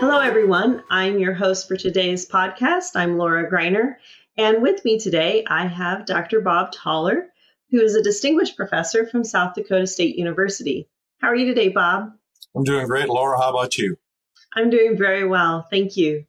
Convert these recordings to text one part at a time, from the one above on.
Hello, everyone. I'm your host for today's podcast. I'm Laura Greiner. And with me today, I have Dr. Bob Thaler, who is a distinguished professor from South Dakota State University. How are you today, Bob? I'm doing great. Laura, how about you? I'm doing very well. Thank you.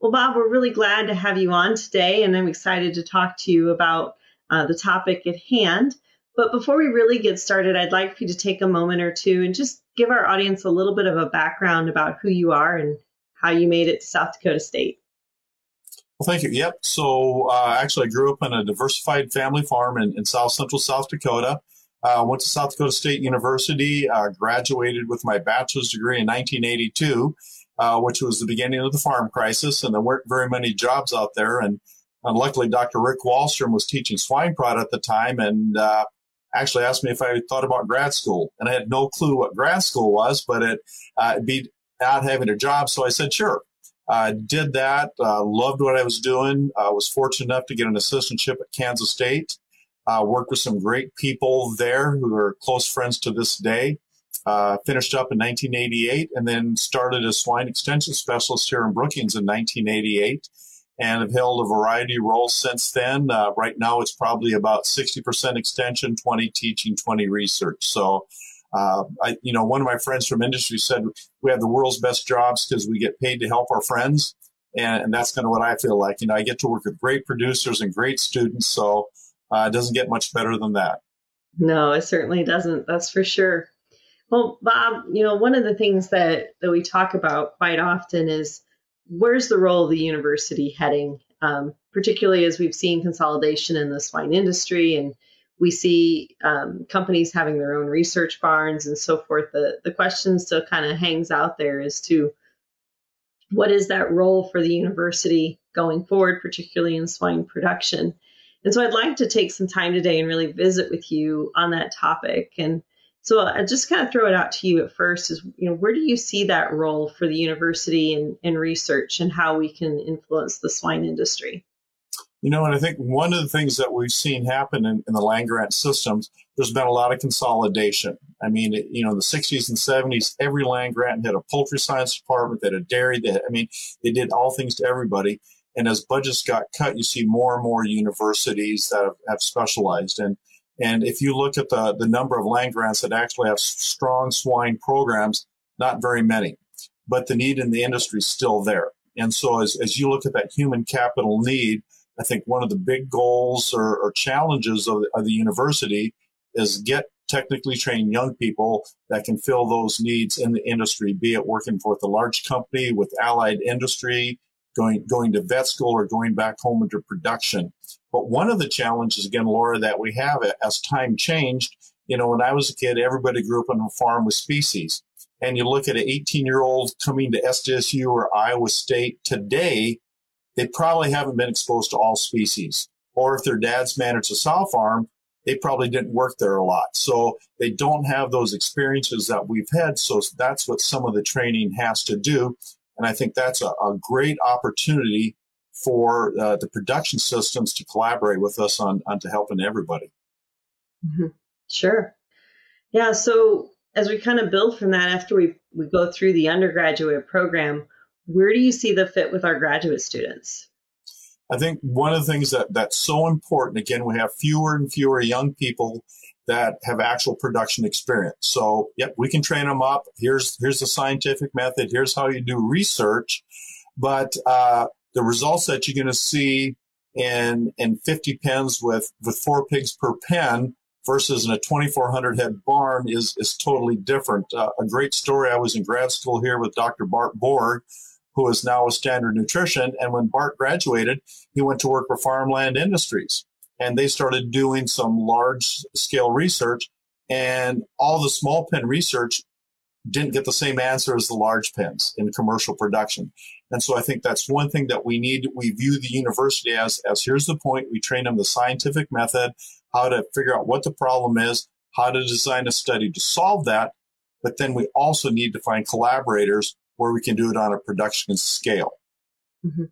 Well, Bob, we're really glad to have you on today, and I'm excited to talk to you about uh, the topic at hand. But before we really get started, I'd like for you to take a moment or two and just give our audience a little bit of a background about who you are and how you made it to South Dakota State. Well, thank you. Yep. So, uh, actually, I grew up in a diversified family farm in, in South Central South Dakota. Uh, went to South Dakota State University, uh, graduated with my bachelor's degree in 1982, uh, which was the beginning of the farm crisis, and there weren't very many jobs out there. And, and luckily, Dr. Rick Wahlstrom was teaching swine prod at the time, and uh, actually asked me if I thought about grad school. And I had no clue what grad school was, but it uh, be not having a job. So I said, sure. I uh, did that, uh, loved what I was doing. I was fortunate enough to get an assistantship at Kansas State. Uh, worked with some great people there who are close friends to this day. Uh, finished up in 1988 and then started as swine extension specialist here in Brookings in 1988 and have held a variety of roles since then. Uh, right now, it's probably about 60% extension, 20 teaching, 20 research. So uh, I, you know, one of my friends from industry said we have the world's best jobs because we get paid to help our friends, and, and that's kind of what I feel like. You know, I get to work with great producers and great students, so uh, it doesn't get much better than that. No, it certainly doesn't. That's for sure. Well, Bob, you know, one of the things that that we talk about quite often is where's the role of the university heading, um, particularly as we've seen consolidation in the swine industry and we see um, companies having their own research barns and so forth. The the question still kind of hangs out there as to what is that role for the university going forward, particularly in swine production. And so I'd like to take some time today and really visit with you on that topic. And so I just kind of throw it out to you at first is, you know, where do you see that role for the university in, in research and how we can influence the swine industry? You know, and I think one of the things that we've seen happen in, in the land grant systems, there's been a lot of consolidation. I mean, it, you know, in the 60s and 70s, every land grant had a poultry science department, they had a dairy, they had, I mean, they did all things to everybody. And as budgets got cut, you see more and more universities that have, have specialized. And, and if you look at the, the number of land grants that actually have strong swine programs, not very many, but the need in the industry is still there. And so as, as you look at that human capital need, I think one of the big goals or, or challenges of, of the university is get technically trained young people that can fill those needs in the industry, be it working for the large company with allied industry, going going to vet school or going back home into production. But one of the challenges, again, Laura, that we have as time changed, you know, when I was a kid, everybody grew up on a farm with species. And you look at an 18 year old coming to SDSU or Iowa State today, they probably haven't been exposed to all species. Or if their dad's managed a sow farm, they probably didn't work there a lot. So they don't have those experiences that we've had. So that's what some of the training has to do. And I think that's a, a great opportunity for uh, the production systems to collaborate with us on, on to helping everybody. Mm-hmm. Sure. Yeah. So as we kind of build from that after we, we go through the undergraduate program, where do you see the fit with our graduate students? I think one of the things that, that's so important, again, we have fewer and fewer young people that have actual production experience. So, yep, we can train them up. Here's here's the scientific method. Here's how you do research. But uh, the results that you're going to see in in 50 pens with with four pigs per pen versus in a 2,400 head barn is is totally different. Uh, a great story. I was in grad school here with Dr. Bart Borg, who is now a Standard Nutrition, and when Bart graduated, he went to work for Farmland Industries, and they started doing some large scale research, and all the small pen research didn't get the same answer as the large pens in commercial production. And so I think that's one thing that we need. We view the university as, as here's the point. We train them the scientific method, how to figure out what the problem is, how to design a study to solve that. But then we also need to find collaborators where we can do it on a production scale. Mm-hmm.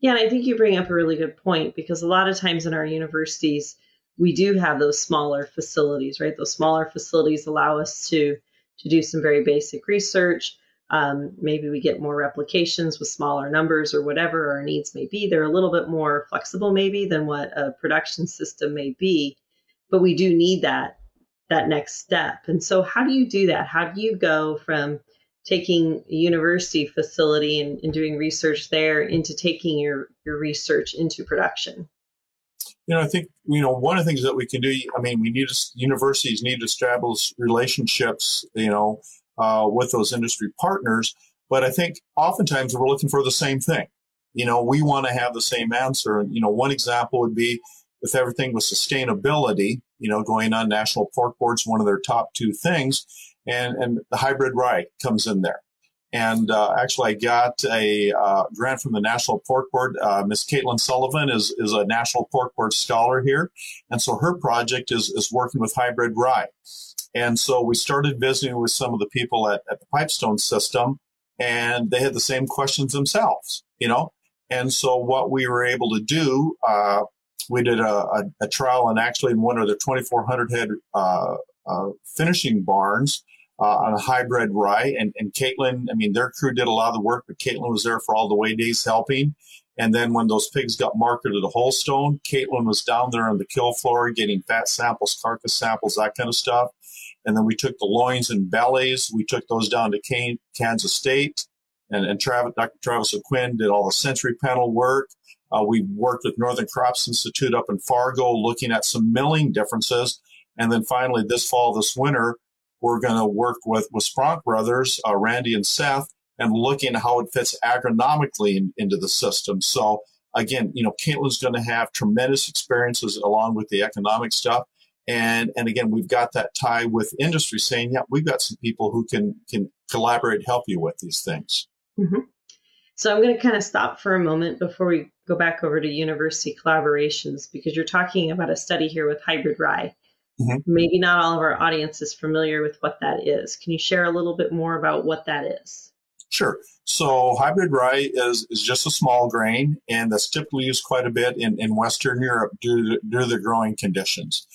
Yeah, and I think you bring up a really good point because a lot of times in our universities, we do have those smaller facilities, right? Those smaller facilities allow us to to do some very basic research. Um, maybe we get more replications with smaller numbers or whatever our needs may be. They're a little bit more flexible, maybe, than what a production system may be. But we do need that that next step. And so, how do you do that? How do you go from taking a university facility and, and doing research there into taking your your research into production? You know, I think you know one of the things that we can do. I mean, we need universities need to establish relationships, you know, uh, with those industry partners. But I think oftentimes we're looking for the same thing. You know, we want to have the same answer. And you know, one example would be with everything with sustainability. You know, going on national pork boards, one of their top two things, and and the hybrid rye comes in there. And uh, actually, I got a uh, grant from the National Pork Board. Uh, Miss Caitlin Sullivan is, is a National Pork Board scholar here. And so her project is, is working with hybrid rye. And so we started visiting with some of the people at, at the Pipestone system, and they had the same questions themselves, you know? And so what we were able to do, uh, we did a, a, a, trial and actually in one of the 2,400 head uh, uh, finishing barns uh, on a hybrid rye. And, and Caitlin, I mean, their crew did a lot of the work, but Caitlin was there for all the way days helping. And then when those pigs got marketed to Wholestone, Caitlin was down there on the kill floor getting fat samples, carcass samples, that kind of stuff. And then we took the loins and bellies. We took those down to Kansas State. And, and Travis, Dr. Travis O'Quinn did all the sensory panel work. Uh, we worked with Northern Crops Institute up in Fargo looking at some milling differences. And then finally, this fall, this winter, we're going to work with, with Spronk Brothers, uh, Randy and Seth, and looking how it fits agronomically in, into the system. So again, you know, Caitlin's going to have tremendous experiences along with the economic stuff. And, and again, we've got that tie with industry saying, yeah, we've got some people who can, can collaborate, help you with these things. Mm-hmm. So I'm going to kind of stop for a moment before we go back over to university collaborations because you're talking about a study here with hybrid rye. Mm-hmm. Maybe not all of our audience is familiar with what that is. Can you share a little bit more about what that is? Sure. So hybrid rye is, is just a small grain, and that's typically used quite a bit in, in Western Europe due to, due to the growing conditions.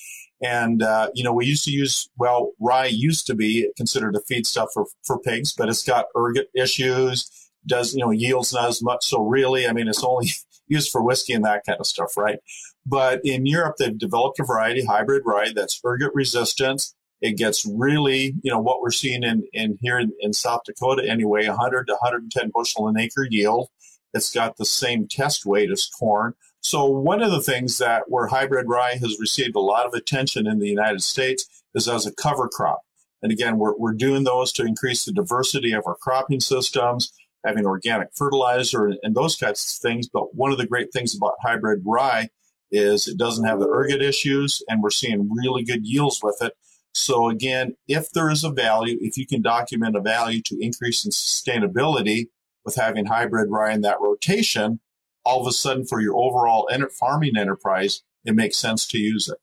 And, uh, you know, we used to use, well, rye used to be considered a feedstuff for, for pigs, but it's got ergot issues, does, you know, yields not as much. So really, I mean, it's only used for whiskey and that kind of stuff, right? But in Europe, they've developed a variety, hybrid rye, that's ergot resistant. It gets really, you know, what we're seeing in, in here in, in South Dakota anyway, 100 to 110 bushel an acre yield. It's got the same test weight as corn. So one of the things that where hybrid rye has received a lot of attention in the United States is as a cover crop. And again, we're, we're doing those to increase the diversity of our cropping systems, having organic fertilizer and those kinds of things. But one of the great things about hybrid rye is it doesn't have the ergot issues and we're seeing really good yields with it. So again, if there is a value, if you can document a value to increase in sustainability with having hybrid rye in that rotation, all of a sudden for your overall farming enterprise, it makes sense to use it.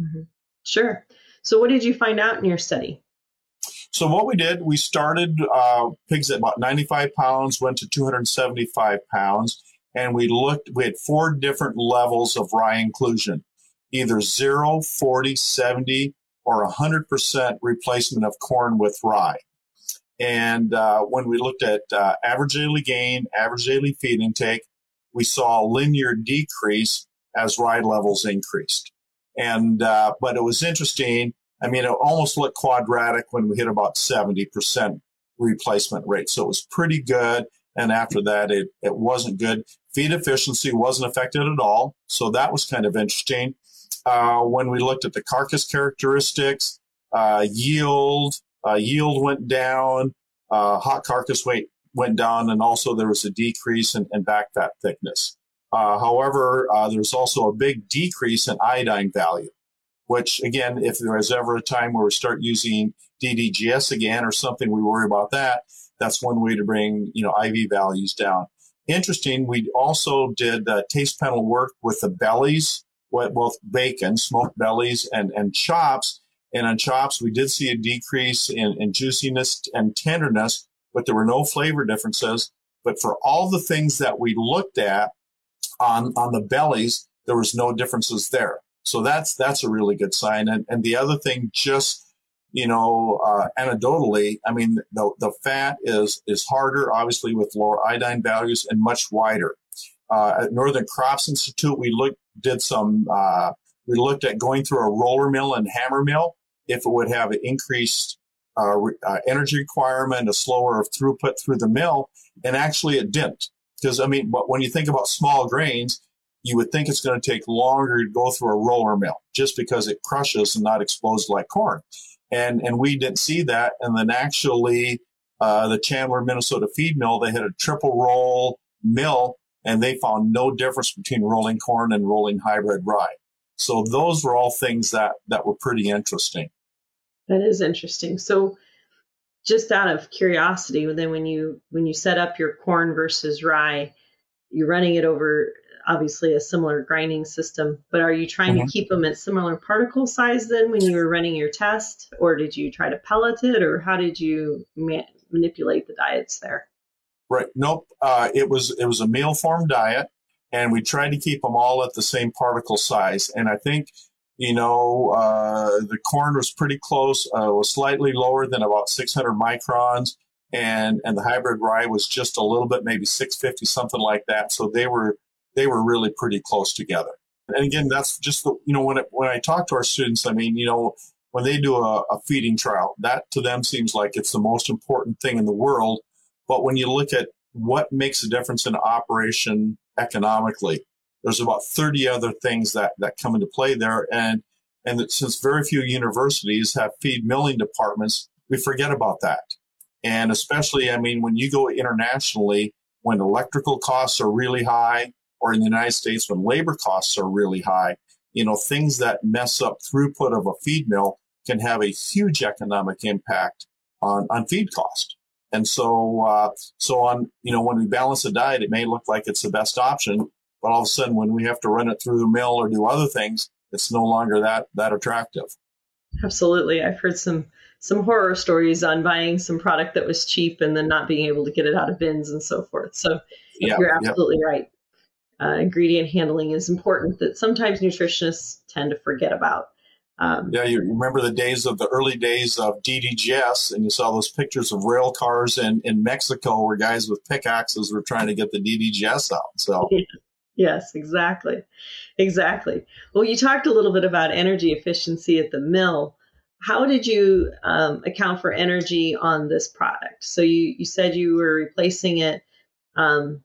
Mm-hmm. Sure. So what did you find out in your study? So what we did, we started uh, pigs at about 95 pounds, went to 275 pounds, and we looked. We had four different levels of rye inclusion, either 0, 40, 70, or 100% replacement of corn with rye. And uh, when we looked at uh, average daily gain, average daily feed intake, we saw a linear decrease as rye levels increased. And uh, but it was interesting. I mean, it almost looked quadratic when we hit about 70% replacement rate. So it was pretty good. And after that, it, it wasn't good. Feed efficiency wasn't affected at all. So that was kind of interesting. Uh, when we looked at the carcass characteristics, uh, yield, uh, yield went down, uh, hot carcass weight went down, and also there was a decrease in, in back fat thickness. Uh, however, uh, there's also a big decrease in iodine value, which again, if there is ever a time where we start using DDGS again or something, we worry about that. That's one way to bring you know IV values down. Interesting. We also did uh, taste panel work with the bellies, both bacon, smoked bellies, and and chops. And on chops, we did see a decrease in, in juiciness and tenderness, but there were no flavor differences. But for all the things that we looked at, on on the bellies, there was no differences there. So that's that's a really good sign. And and the other thing, just you know, uh, anecdotally, I mean, the the fat is is harder, obviously, with lower iodine values and much wider. Uh, at Northern Crops Institute, we looked did some uh, we looked at going through a roller mill and hammer mill if it would have an increased uh, uh, energy requirement, a slower throughput through the mill, and actually it didn't. Because, I mean, but when you think about small grains, you would think it's going to take longer to go through a roller mill just because it crushes and not explodes like corn. And, and we didn't see that. And then actually, uh, the Chandler, Minnesota feed mill, they had a triple roll mill and they found no difference between rolling corn and rolling hybrid rye. So those were all things that, that were pretty interesting. That is interesting. So just out of curiosity, then when you when you set up your corn versus rye, you're running it over obviously a similar grinding system, but are you trying mm-hmm. to keep them at similar particle size then when you were running your test, or did you try to pellet it, or how did you ma- manipulate the diets there? Right. Nope. Uh, it was it was a meal form diet, and we tried to keep them all at the same particle size. And I think you know, uh, the corn was pretty close, uh, was slightly lower than about 600 microns, and and the hybrid rye was just a little bit, maybe 650, something like that. So they were they were really pretty close together. And again, that's just the you know when it, when I talk to our students, I mean, you know, when they do a, a feeding trial, that to them seems like it's the most important thing in the world. But when you look at what makes a difference in operation economically, there's about 30 other things that, that come into play there. And, and that since very few universities have feed milling departments, we forget about that. And especially, I mean, when you go internationally, when electrical costs are really high, or in the United States, when labor costs are really high, you know, things that mess up throughput of a feed mill can have a huge economic impact on, on feed cost. And so, uh, so on, you know, when we balance a diet, it may look like it's the best option, but all of a sudden, when we have to run it through the mill or do other things, it's no longer that that attractive. Absolutely, I've heard some some horror stories on buying some product that was cheap and then not being able to get it out of bins and so forth. So yeah, you're absolutely yeah. right. Uh, ingredient handling is important that sometimes nutritionists tend to forget about. Um, yeah, you remember the days of the early days of DDGS, and you saw those pictures of rail cars in, in Mexico where guys with pickaxes were trying to get the DDGS out. So Yes, exactly. Exactly. Well, you talked a little bit about energy efficiency at the mill. How did you um, account for energy on this product? So you, you said you were replacing it um,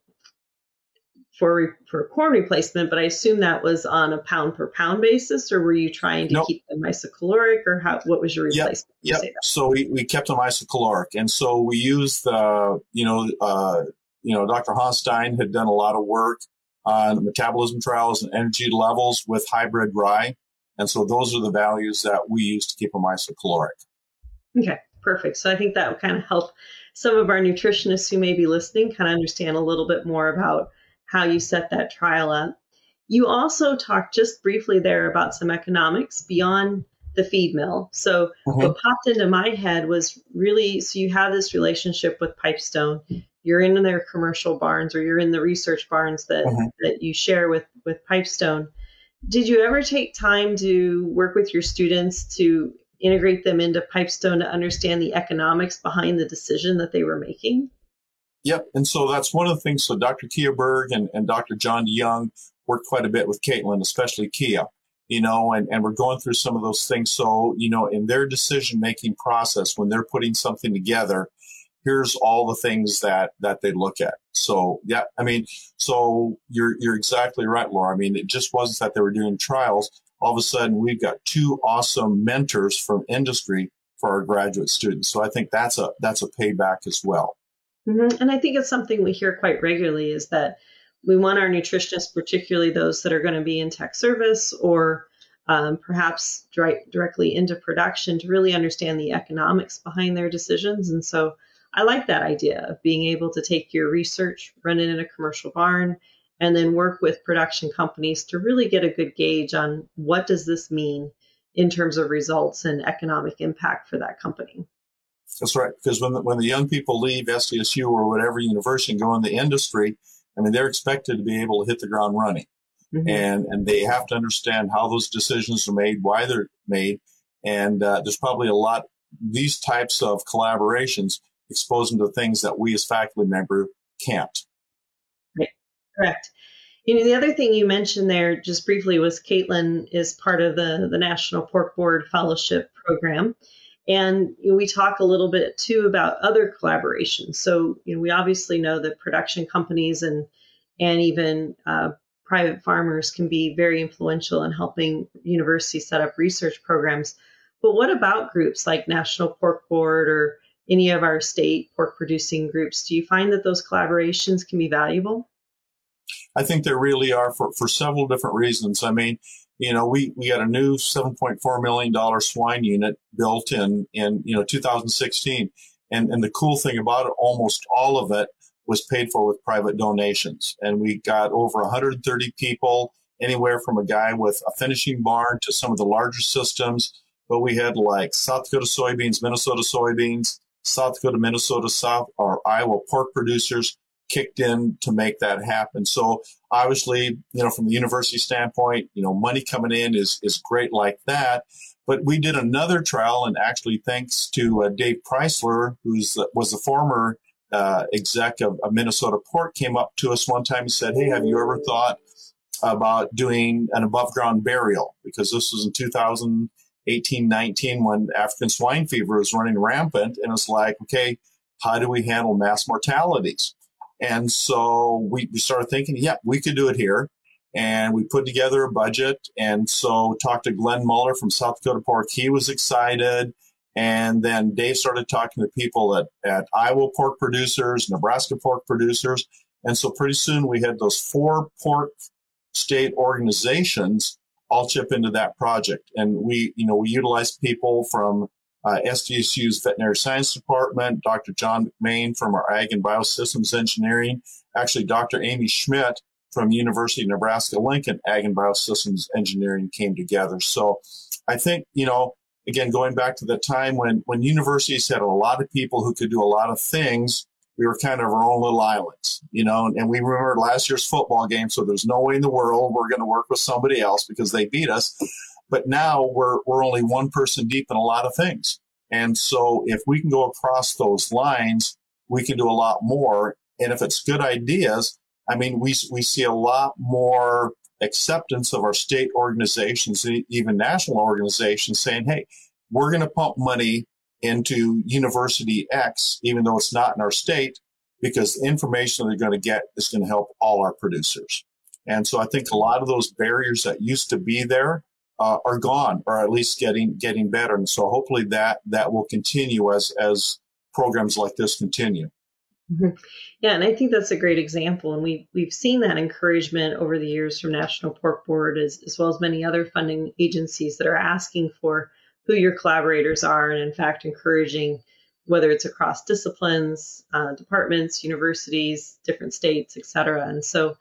for for corn replacement, but I assume that was on a pound per pound basis, or were you trying to nope. keep them isocaloric, or how? What was your replacement? Yeah, yep. so we, we kept them isocaloric, and so we used the you know uh, you know Dr. Hans Stein had done a lot of work on metabolism trials and energy levels with hybrid rye. And so those are the values that we use to keep them isocaloric. Okay, perfect. So I think that would kind of help some of our nutritionists who may be listening kind of understand a little bit more about how you set that trial up. You also talked just briefly there about some economics beyond the feed mill. So mm-hmm. what popped into my head was really so you have this relationship with Pipestone. You're in their commercial barns or you're in the research barns that mm-hmm. that you share with with Pipestone. Did you ever take time to work with your students to integrate them into Pipestone to understand the economics behind the decision that they were making? Yep. And so that's one of the things. So Dr. Kia Berg and, and Dr. John Young worked quite a bit with Caitlin, especially Kia, you know, and, and we're going through some of those things. So, you know, in their decision making process, when they're putting something together, here's all the things that that they look at. So yeah, I mean, so you're you're exactly right, Laura. I mean, it just wasn't that they were doing trials. All of a sudden, we've got two awesome mentors from industry for our graduate students. So I think that's a that's a payback as well. Mm-hmm. And I think it's something we hear quite regularly is that we want our nutritionists, particularly those that are going to be in tech service or um, perhaps direct, directly into production, to really understand the economics behind their decisions. And so I like that idea of being able to take your research, run it in a commercial barn, and then work with production companies to really get a good gauge on what does this mean in terms of results and economic impact for that company. That's right. Because when the, when the young people leave SDSU or whatever university and go in the industry, I mean, they're expected to be able to hit the ground running. Mm-hmm. And, and they have to understand how those decisions are made, why they're made. And uh, there's probably a lot, these types of collaborations expose them to things that we as faculty member can't. Right. Correct. You know, the other thing you mentioned there just briefly was Caitlin is part of the, the National Pork Board Fellowship Program. And you know, we talk a little bit too about other collaborations. So you know, we obviously know that production companies and and even uh, private farmers can be very influential in helping universities set up research programs. But what about groups like National Pork Board or any of our state pork producing groups? Do you find that those collaborations can be valuable? I think they really are for, for several different reasons. I mean, you know, we, we got a new $7.4 million swine unit built in, in, you know, 2016. And, and the cool thing about it, almost all of it was paid for with private donations. And we got over 130 people, anywhere from a guy with a finishing barn to some of the larger systems. But we had like South Dakota soybeans, Minnesota soybeans, South Dakota, Minnesota, South or Iowa pork producers, kicked in to make that happen. So obviously, you know, from the university standpoint, you know, money coming in is is great like that. But we did another trial, and actually, thanks to uh, Dave Preisler, who's was the former uh, exec of, of, Minnesota Pork, came up to us one time and said, "Hey, have you ever thought about doing an above ground burial?" Because this was in 2018, 19 when African swine fever was running rampant, and it's like, okay, how do we handle mass mortalities? And so we, we started thinking, yeah, we could do it here. And we put together a budget. And so talked to Glenn Muller from South Dakota Pork. He was excited. And then Dave started talking to people at, at Iowa pork producers, Nebraska pork producers. And so pretty soon we had those four pork state organizations all chip into that project. And we, you know, we utilized people from uh, SDSU's veterinary science department, Dr. John McMaine from our ag and biosystems engineering, actually Dr. Amy Schmidt from University of Nebraska Lincoln ag and biosystems engineering came together. So I think, you know, again, going back to the time when, when universities had a lot of people who could do a lot of things, we were kind of our own little islands, you know, and we remember last year's football game. So there's no way in the world we're going to work with somebody else because they beat us. But now we're, we're only one person deep in a lot of things. And so if we can go across those lines, we can do a lot more. And if it's good ideas, I mean, we, we see a lot more acceptance of our state organizations, even national organizations saying, Hey, we're going to pump money into university X, even though it's not in our state, because the information they're going to get is going to help all our producers. And so I think a lot of those barriers that used to be there uh, are gone, or at least getting getting better. And so hopefully that that will continue as as programs like this continue. Mm-hmm. Yeah, and I think that's a great example, and we we've seen that encouragement over the years from National Pork Board as as well as many other funding agencies that are asking for who your collaborators are, and in fact encouraging whether it's across disciplines, uh, departments, universities, different states, et cetera. And so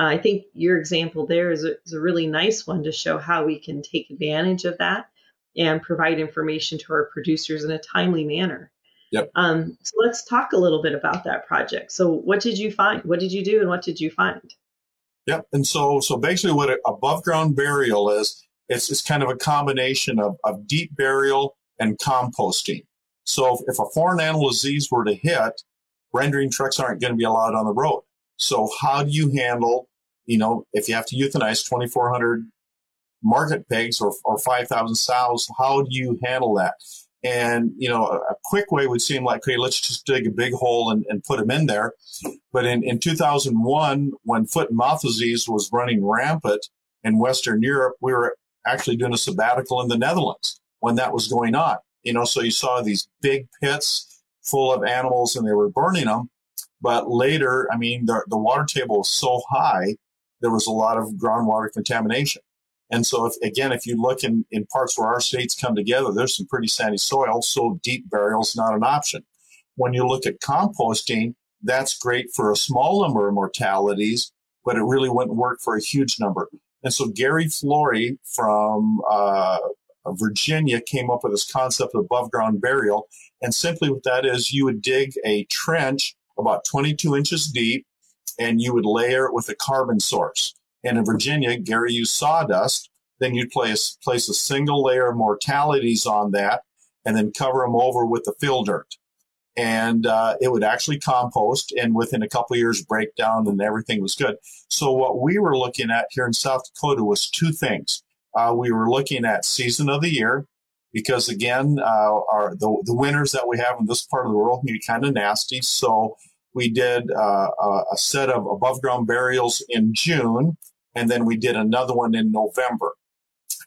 uh, I think your example there is a, is a really nice one to show how we can take advantage of that and provide information to our producers in a timely manner. Yep. Um, so let's talk a little bit about that project. So, what did you find? What did you do, and what did you find? Yep. And so, so basically, what above ground burial is, it's, it's kind of a combination of, of deep burial and composting. So, if, if a foreign animal disease were to hit, rendering trucks aren't going to be allowed on the road. So, how do you handle, you know, if you have to euthanize 2,400 market pigs or, or 5,000 sows, how do you handle that? And, you know, a, quick way would seem like, okay, let's just dig a big hole and, and put them in there. But in, in 2001, when foot and mouth disease was running rampant in Western Europe, we were actually doing a sabbatical in the Netherlands when that was going on. You know, so you saw these big pits full of animals and they were burning them. But later, I mean, the, the water table was so high, there was a lot of groundwater contamination. And so, if, again, if you look in, in parts where our states come together, there's some pretty sandy soil, so deep burial is not an option. When you look at composting, that's great for a small number of mortalities, but it really wouldn't work for a huge number. And so Gary Flory from uh, Virginia came up with this concept of above ground burial. And simply what that is, you would dig a trench about 22 inches deep and you would layer it with a carbon source. And in Virginia, Gary used sawdust. Then you'd place, place a single layer of mortalities on that and then cover them over with the fill dirt. And uh, it would actually compost and within a couple years break down and everything was good. So what we were looking at here in South Dakota was two things. Uh, we were looking at season of the year because again, uh, our the, the winters that we have in this part of the world can be kind of nasty. So we did uh, a set of above ground burials in June, and then we did another one in November.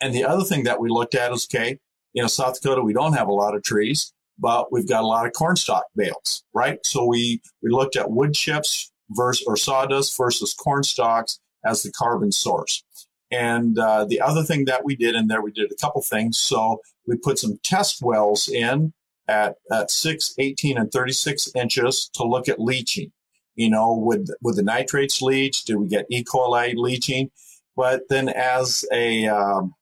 And the other thing that we looked at is okay, you know, South Dakota, we don't have a lot of trees, but we've got a lot of cornstalk bales, right? So we, we looked at wood chips versus or sawdust versus corn stalks as the carbon source. And uh, the other thing that we did in there, we did a couple things. So we put some test wells in at, at 6, 18, and 36 inches to look at leaching. You know, would, would the nitrates leach? Did we get E. coli leaching? But then as a, um,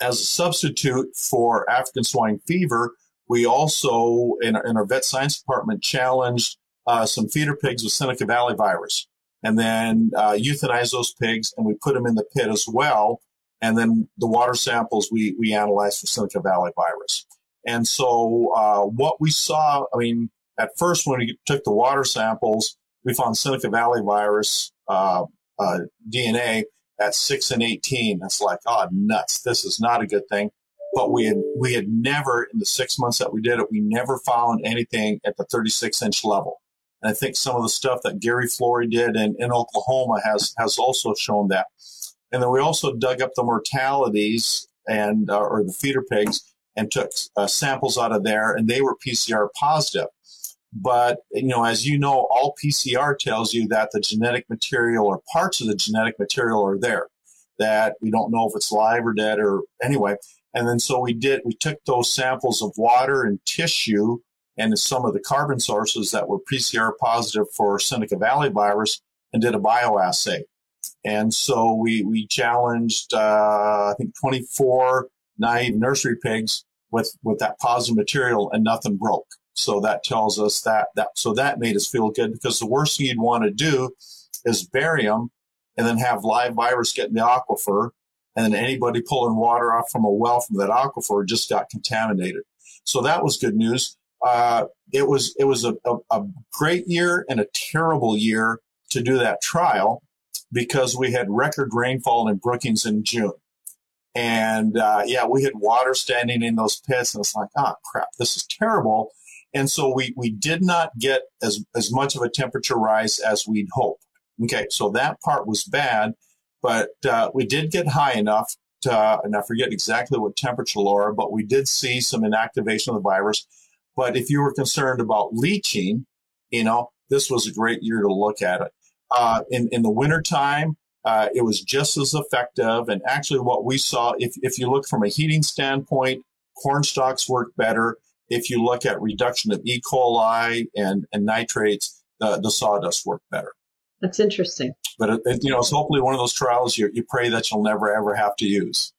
as a substitute for African swine fever, we also, in, in our vet science department, challenged uh, some feeder pigs with Seneca Valley virus and then uh, euthanize those pigs and we put them in the pit as well. And then the water samples we, we analyzed for Seneca Valley virus. And so uh, what we saw, I mean, at first when we took the water samples, we found Seneca Valley virus uh, uh DNA at six and 18. It's like, oh, nuts. This is not a good thing. But we had, we had never, in the six months that we did it, we never found anything at the 36 inch level. And I think some of the stuff that Gary Flory did in, in Oklahoma has, has also shown that. And then we also dug up the mortalities and, uh, or the feeder pigs and took uh, samples out of there, and they were PCR positive. But you know, as you know, all PCR tells you that the genetic material or parts of the genetic material are there. That we don't know if it's live or dead or anyway. And then so we did. We took those samples of water and tissue and some of the carbon sources that were PCR positive for Seneca Valley virus and did a bioassay. And so we we challenged uh, I think 24 naive nursery pigs with, with that positive material and nothing broke. So that tells us that, that, so that made us feel good because the worst thing you'd want to do is bury them and then have live virus get in the aquifer. And then anybody pulling water off from a well from that aquifer just got contaminated. So that was good news. Uh, it was, it was a, a, a great year and a terrible year to do that trial because we had record rainfall in Brookings in June. And uh, yeah, we had water standing in those pits, and it's like, oh crap, this is terrible. And so we we did not get as as much of a temperature rise as we'd hoped. Okay, so that part was bad, but uh, we did get high enough to, and I forget exactly what temperature, Laura, but we did see some inactivation of the virus. But if you were concerned about leaching, you know, this was a great year to look at it. Uh, in in the wintertime, uh, it was just as effective. And actually, what we saw, if, if you look from a heating standpoint, corn stalks work better. If you look at reduction of E. coli and, and nitrates, the, the sawdust worked better. That's interesting. But it, it, you know, it's hopefully one of those trials you, you pray that you'll never ever have to use.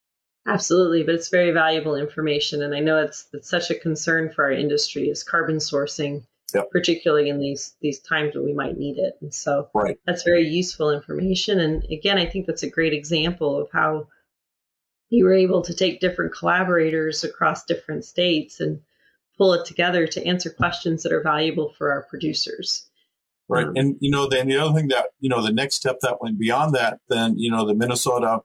Absolutely, but it's very valuable information, and I know it's it's such a concern for our industry is carbon sourcing, Yep. particularly in these these times when we might need it. And so Right. that's very useful information. And again, I think that's a great example of how you were able to take different collaborators across different states and pull it together to answer questions that are valuable for our producers. Right. Um, and, you know, then the other thing that, you know, the next step that went beyond that, then, you know, the Minnesota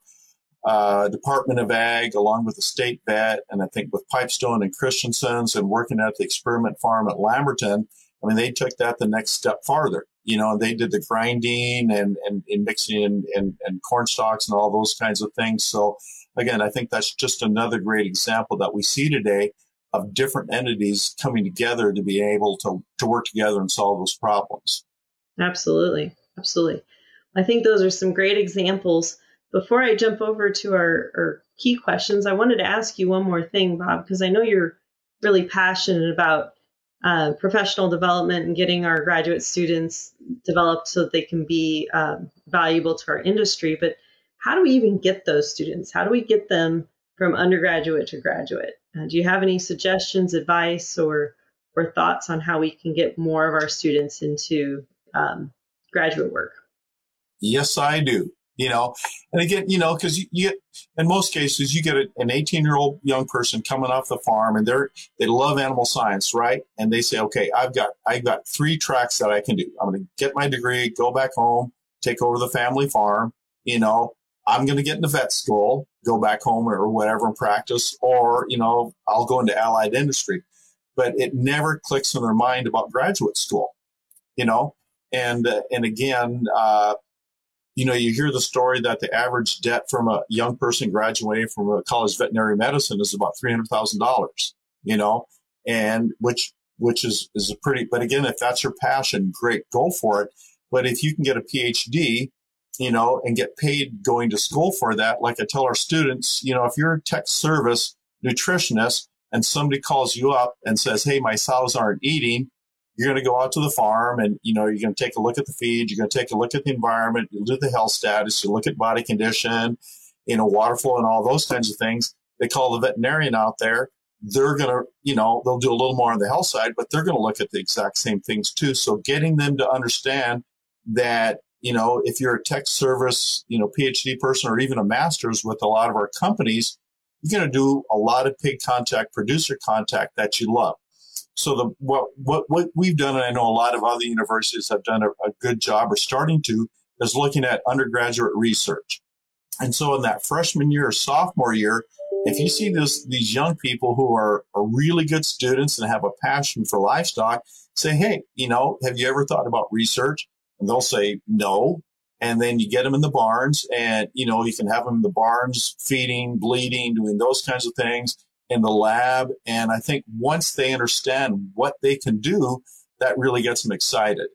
uh, Department of Ag, along with the state vet, and I think with Pipestone and Christensen's and working at the experiment farm at Lamberton, I mean, they took that the next step farther. You know, they did the grinding and, and, and mixing and, and, and corn stalks and all those kinds of things. So, again, I think that's just another great example that we see today of different entities coming together to be able to, to work together and solve those problems. Absolutely. Absolutely. I think those are some great examples. Before I jump over to our, our key questions, I wanted to ask you one more thing, Bob, because I know you're really passionate about uh, professional development and getting our graduate students developed so that they can be um, valuable to our industry. But how do we even get those students? How do we get them from undergraduate to graduate? Uh, do you have any suggestions, advice, or or thoughts on how we can get more of our students into um, graduate work? Yes, I do. You know, and again, you know, because you, you get in most cases you get an 18 year old young person coming off the farm and they're they love animal science, right? And they say, okay, I've got I've got three tracks that I can do. I'm going to get my degree, go back home, take over the family farm. You know, I'm going to get into vet school, go back home or whatever and practice, or you know, I'll go into allied industry. But it never clicks in their mind about graduate school. You know, and uh, and again. Uh, you know, you hear the story that the average debt from a young person graduating from a college veterinary medicine is about three hundred thousand dollars. You know, and which which is is a pretty. But again, if that's your passion, great, go for it. But if you can get a PhD, you know, and get paid going to school for that, like I tell our students, you know, if you're a tech service nutritionist and somebody calls you up and says, "Hey, my sows aren't eating," you're going to go out to the farm and you know you're going to take a look at the feed you're going to take a look at the environment you do the health status you look at body condition you know water flow and all those kinds of things. They call the veterinarian out there. They're going to you know they'll do a little more on the health side but they're going to look at the exact same things too. So getting them to understand that you know if you're a tech service you know phd person or even a master's with a lot of our companies you're going to do a lot of pig contact producer contact that you love so the what what what we've done, and I know a lot of other universities have done a, a good job or starting to, is looking at undergraduate research. And so in that freshman year or sophomore year, if you see this these young people who are, are really good students and have a passion for livestock, say, hey, you know, have you ever thought about research? And they'll say no. And then you get them in the barns and, you know, you can have them in the barns feeding, bleeding, doing those kinds of things in the lab. And I think once they understand what they can do, that really gets them excited.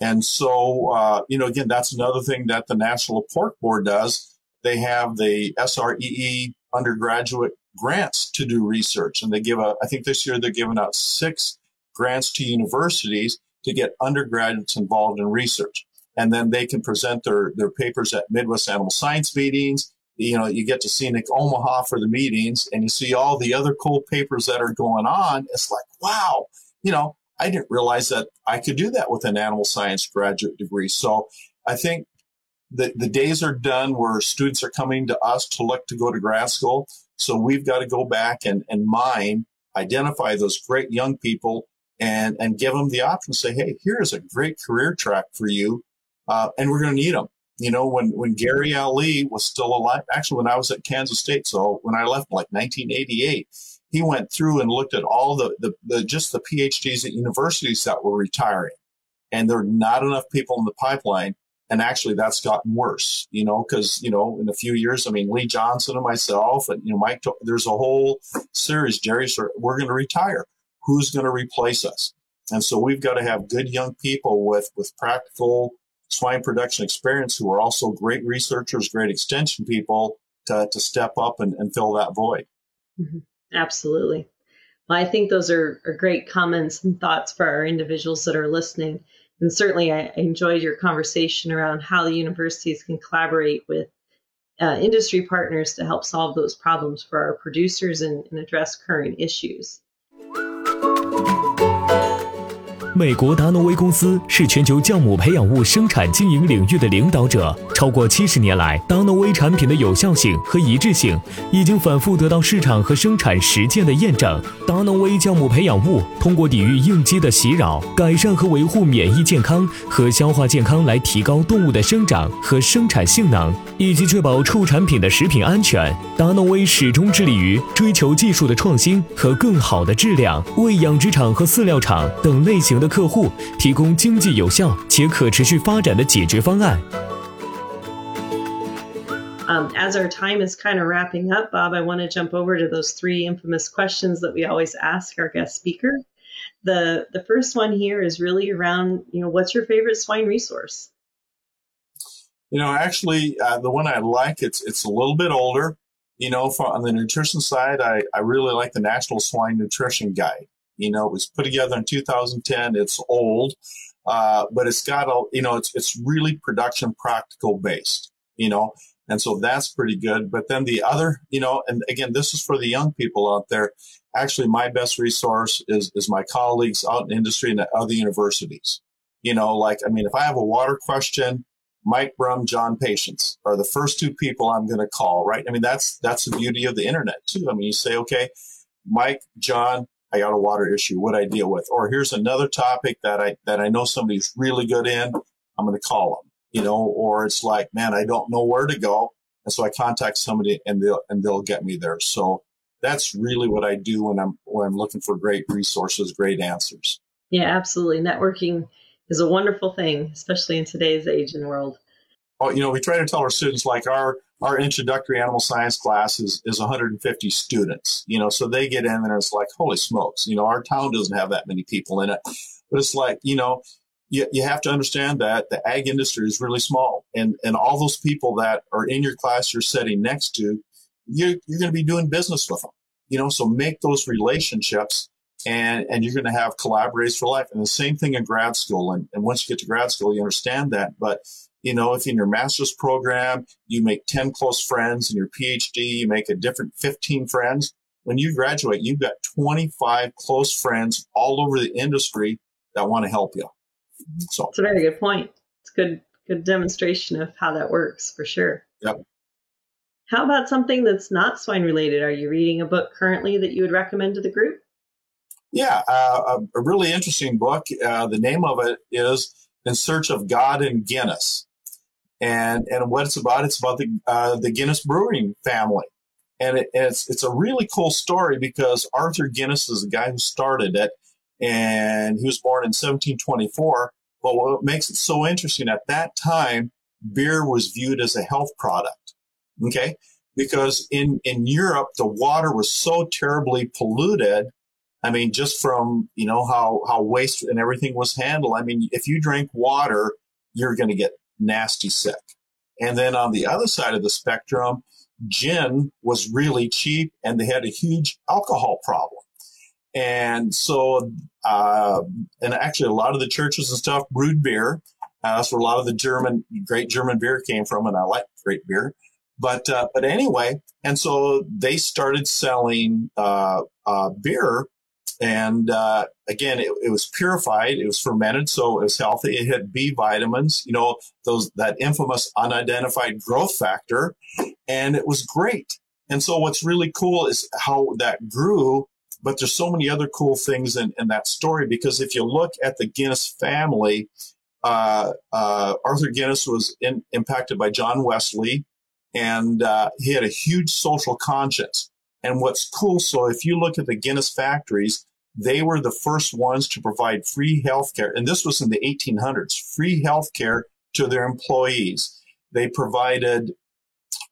And so, uh, you know, again, that's another thing that the National Pork Board does. They have the SREE undergraduate grants to do research. And they give a, I think this year they're giving out six grants to universities to get undergraduates involved in research. And then they can present their, their papers at Midwest Animal Science meetings you know, you get to scenic Omaha for the meetings and you see all the other cool papers that are going on. It's like, wow, you know, I didn't realize that I could do that with an animal science graduate degree. So I think that the days are done where students are coming to us to look to go to grad school. So we've got to go back and, and mine, identify those great young people and, and give them the option say, hey, here's a great career track for you. Uh, and we're going to need them you know, when, when Gary Allee was still alive, actually, when I was at Kansas State, so when I left like 1988, he went through and looked at all the, the, the just the PhDs at universities that were retiring. And there are not enough people in the pipeline. And actually, that's gotten worse, you know, because, you know, in a few years, I mean, Lee Johnson and myself, and, you know, Mike, there's a whole series, Jerry, we're going to retire. Who's going to replace us? And so we've got to have good young people with, with practical swine production experience who are also great researchers, great extension people to, to step up and, and fill that void. Mm-hmm. Absolutely. Well, I think those are, are great comments and thoughts for our individuals that are listening. And certainly, I enjoyed your conversation around how the universities can collaborate with uh, industry partners to help solve those problems for our producers and, and address current issues. 美国达诺威公司是全球酵母培养物生产经营领域的领导者。超过七十年来，达诺威产品的有效性和一致性已经反复得到市场和生产实践的验证。达诺威酵母培养物通过抵御应激的袭扰，改善和维护免疫健康和消化健康，来提高动物的生长和生产性能，以及确保畜产品的食品安全。达诺威始终致力于追求技术的创新和更好的质量，为养殖场和饲料厂等类型的。客户提供经济有效且可持续发展的解决方案。Um, as our time is kind of wrapping up, Bob, I want to jump over to those three infamous questions that we always ask our guest speaker. The the first one here is really around, you know, what's your favorite swine resource? You know, actually, uh, the one I like it's it's a little bit older. You know, for, on the nutrition side, I, I really like the National Swine Nutrition Guide. You know, it was put together in 2010. It's old, uh, but it's got a, you know, it's, it's really production practical based, you know, and so that's pretty good. But then the other, you know, and again, this is for the young people out there. Actually, my best resource is, is my colleagues out in industry and at other universities. You know, like, I mean, if I have a water question, Mike Brumm, John Patience are the first two people I'm going to call, right? I mean, that's, that's the beauty of the internet too. I mean, you say, okay, Mike, John, I got a water issue. What I deal with, or here's another topic that I that I know somebody's really good in. I'm going to call them, you know. Or it's like, man, I don't know where to go, and so I contact somebody, and they'll and they'll get me there. So that's really what I do when I'm when I'm looking for great resources, great answers. Yeah, absolutely. Networking is a wonderful thing, especially in today's age and world. Oh, you know, we try to tell our students like our our introductory animal science class is, is 150 students, you know, so they get in there and it's like, holy smokes, you know, our town doesn't have that many people in it. But it's like, you know, you, you have to understand that the ag industry is really small and, and all those people that are in your class you're sitting next to, you're, you're going to be doing business with them, you know, so make those relationships and, and you're going to have collaborators for life. And the same thing in grad school. And, and once you get to grad school, you understand that. But you know, if in your master's program you make 10 close friends, in your PhD you make a different 15 friends, when you graduate, you've got 25 close friends all over the industry that want to help you. So it's a very good point. It's good, good demonstration of how that works for sure. Yep. How about something that's not swine related? Are you reading a book currently that you would recommend to the group? Yeah, uh, a, a, really interesting book. Uh, the name of it is In Search of God in Guinness and and what it's about it's about the uh, the Guinness Brewing family, and it, it's it's a really cool story because Arthur Guinness is the guy who started it, and he was born in 1724. But what makes it so interesting at that time, beer was viewed as a health product. Okay, because in in Europe the water was so terribly polluted. I mean, just from you know how how waste and everything was handled. I mean, if you drink water, you're going to get nasty sick. And then on the other side of the spectrum, gin was really cheap and they had a huge alcohol problem. And so, uh, and actually a lot of the churches and stuff brewed beer. Uh, that's where a lot of the German, great German beer came from. And I like great beer. But, uh, but anyway, and so they started selling, uh, uh, beer and uh, again, it, it, was purified, it was fermented, so it was healthy. It had B vitamins, you know, those that infamous unidentified growth factor, and it was great. And so, what's really cool is how that grew. But there's so many other cool things in, in that story because if you look at the Guinness family, uh, uh, Arthur Guinness was in, impacted by John Wesley, and uh, he had a huge social conscience. And what's cool, so if you look at the Guinness factories, they were the first ones to provide free health care. And this was in the 1800s, free health care to their employees. They provided,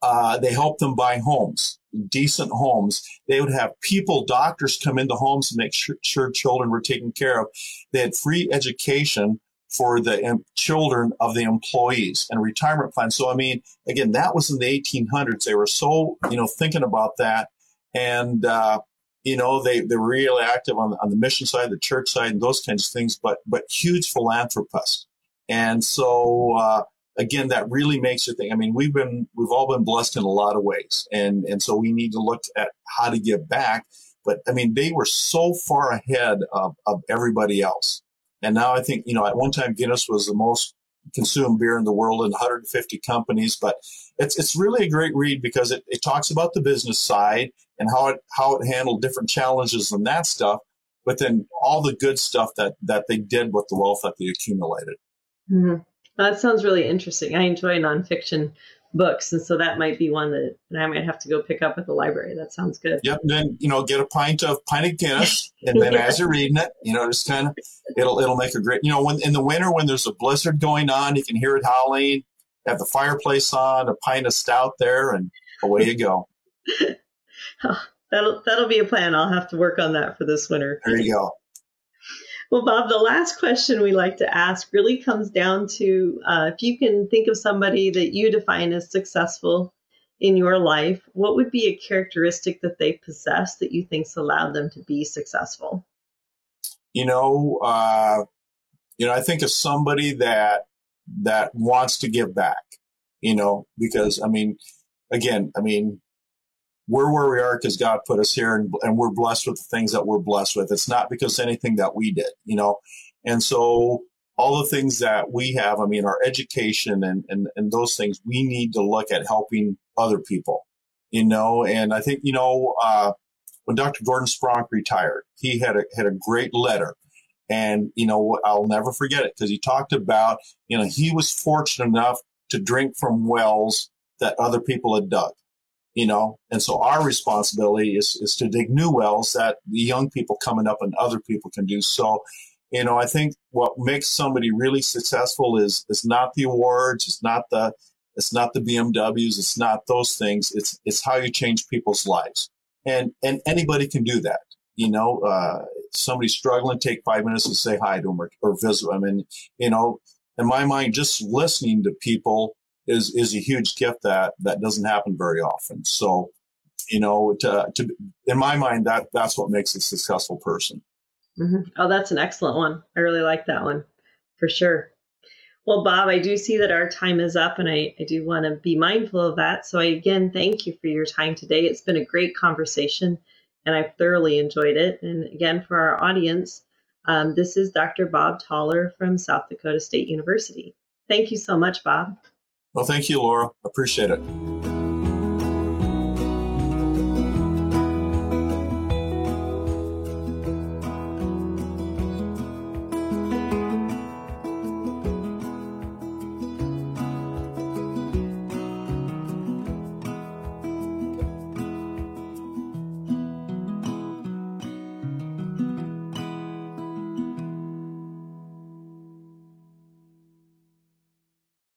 uh, they helped them buy homes, decent homes. They would have people, doctors come into homes and make sure, sure children were taken care of. They had free education for the children of the employees and retirement plans. So, I mean, again, that was in the 1800s. They were so, you know, thinking about that and uh, you know they they're really active on on the mission side, the church side, and those kinds of things. But but huge philanthropists, and so uh, again, that really makes you think. I mean, we've been we've all been blessed in a lot of ways, and and so we need to look at how to give back. But I mean, they were so far ahead of, of everybody else. And now I think, you know, at one time Guinness was the most consumed beer in the world in 150 companies, but it's it's really a great read because it, it talks about the business side and how it how it handled different challenges and that stuff, but then all the good stuff that that they did with the wealth that they accumulated. Mm-hmm. That sounds really interesting. I enjoy nonfiction books, and so that might be one that, I might have to go pick up at the library. That sounds good. Yep. Then you know, get a pint of pint of Guinness, and then as you're reading it, you know, just kind of it'll it'll make a great. You know, when in the winter when there's a blizzard going on, you can hear it howling. Have the fireplace on, a pint of stout there, and away you go. that'll that'll be a plan. I'll have to work on that for this winter. There you go. Well, Bob, the last question we like to ask really comes down to uh, if you can think of somebody that you define as successful in your life, what would be a characteristic that they possess that you think's allowed them to be successful? You know, uh, you know, I think of somebody that that wants to give back. You know, because I mean, again, I mean, we're where we are because God put us here and, and we're blessed with the things that we're blessed with. It's not because anything that we did, you know. And so all the things that we have, I mean, our education and, and, and those things, we need to look at helping other people, you know. And I think, you know, uh, when Dr. Gordon Spronk retired, he had a, had a great letter. And, you know, I'll never forget it because he talked about, you know, he was fortunate enough to drink from wells that other people had dug you know? And so our responsibility is is to dig new wells that the young people coming up and other people can do. So you know i think what makes somebody really successful is is not the awards it's not the it's not the bmws it's not those things. It's it's how you change people's lives. And and anybody can do that you know? Uh somebody struggling take five minutes to say hi to them or, or visit them and you know in my mind just listening to people is is a huge gift that that doesn't happen very often. So, you know, to, to in my mind, that that's what makes a successful person. Mm-hmm. Oh, that's an excellent one. I really like that one for sure. Well, Bob, I do see that our time is up, and I, I do want to be mindful of that. So, I again thank you for your time today. It's been a great conversation, and I've thoroughly enjoyed it. And again, for our audience, um, this is Dr. Bob Thaler from South Dakota State University. Thank you so much, Bob. Well, thank you, Laura. Appreciate it.